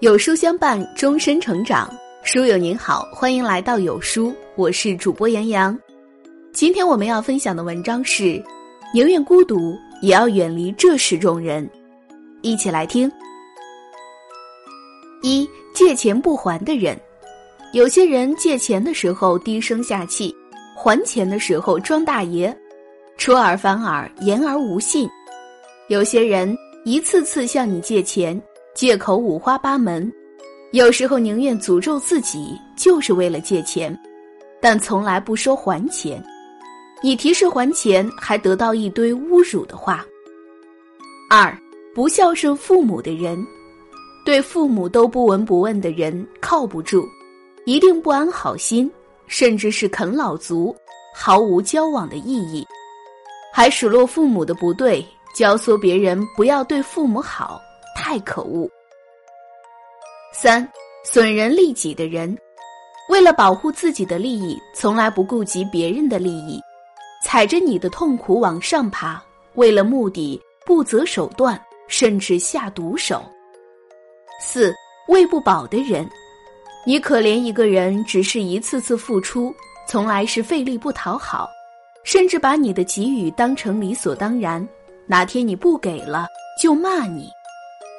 有书相伴，终身成长。书友您好，欢迎来到有书，我是主播杨洋。今天我们要分享的文章是：宁愿孤独，也要远离这十种人。一起来听。一借钱不还的人，有些人借钱的时候低声下气，还钱的时候装大爷，出尔反尔，言而无信。有些人一次次向你借钱。借口五花八门，有时候宁愿诅咒自己，就是为了借钱，但从来不说还钱。你提示还钱，还得到一堆侮辱的话。二，不孝顺父母的人，对父母都不闻不问的人靠不住，一定不安好心，甚至是啃老族，毫无交往的意义，还数落父母的不对，教唆别人不要对父母好。太可恶。三，损人利己的人，为了保护自己的利益，从来不顾及别人的利益，踩着你的痛苦往上爬，为了目的不择手段，甚至下毒手。四，喂不饱的人，你可怜一个人，只是一次次付出，从来是费力不讨好，甚至把你的给予当成理所当然，哪天你不给了，就骂你。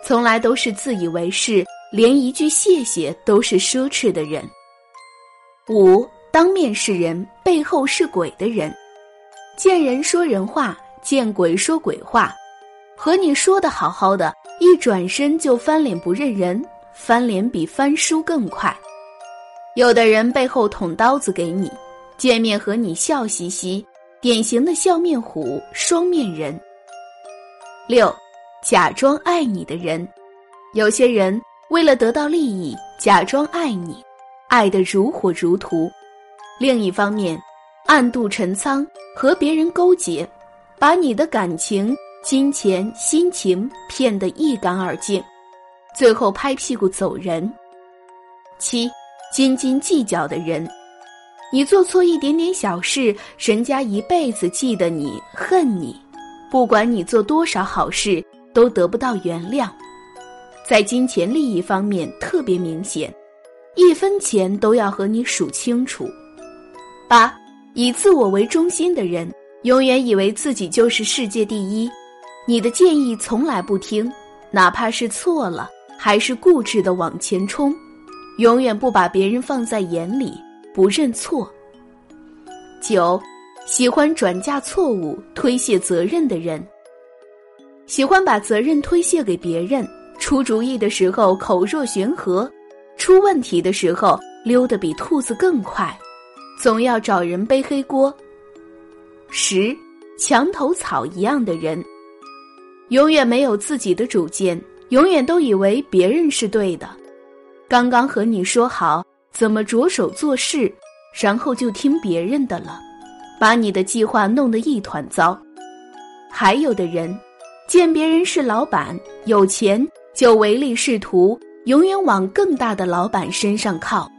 从来都是自以为是，连一句谢谢都是奢侈的人。五当面是人，背后是鬼的人，见人说人话，见鬼说鬼话，和你说的好好的，一转身就翻脸不认人，翻脸比翻书更快。有的人背后捅刀子给你，见面和你笑嘻嘻，典型的笑面虎，双面人。六。假装爱你的人，有些人为了得到利益，假装爱你，爱得如火如荼；另一方面，暗度陈仓，和别人勾结，把你的感情、金钱、心情骗得一干二净，最后拍屁股走人。七，斤斤计较的人，你做错一点点小事，人家一辈子记得你、恨你，不管你做多少好事。都得不到原谅，在金钱利益方面特别明显，一分钱都要和你数清楚。八，以自我为中心的人，永远以为自己就是世界第一，你的建议从来不听，哪怕是错了，还是固执的往前冲，永远不把别人放在眼里，不认错。九，喜欢转嫁错误、推卸责任的人。喜欢把责任推卸给别人，出主意的时候口若悬河，出问题的时候溜得比兔子更快，总要找人背黑锅。十，墙头草一样的人，永远没有自己的主见，永远都以为别人是对的。刚刚和你说好怎么着手做事，然后就听别人的了，把你的计划弄得一团糟。还有的人。见别人是老板有钱，就唯利是图，永远往更大的老板身上靠。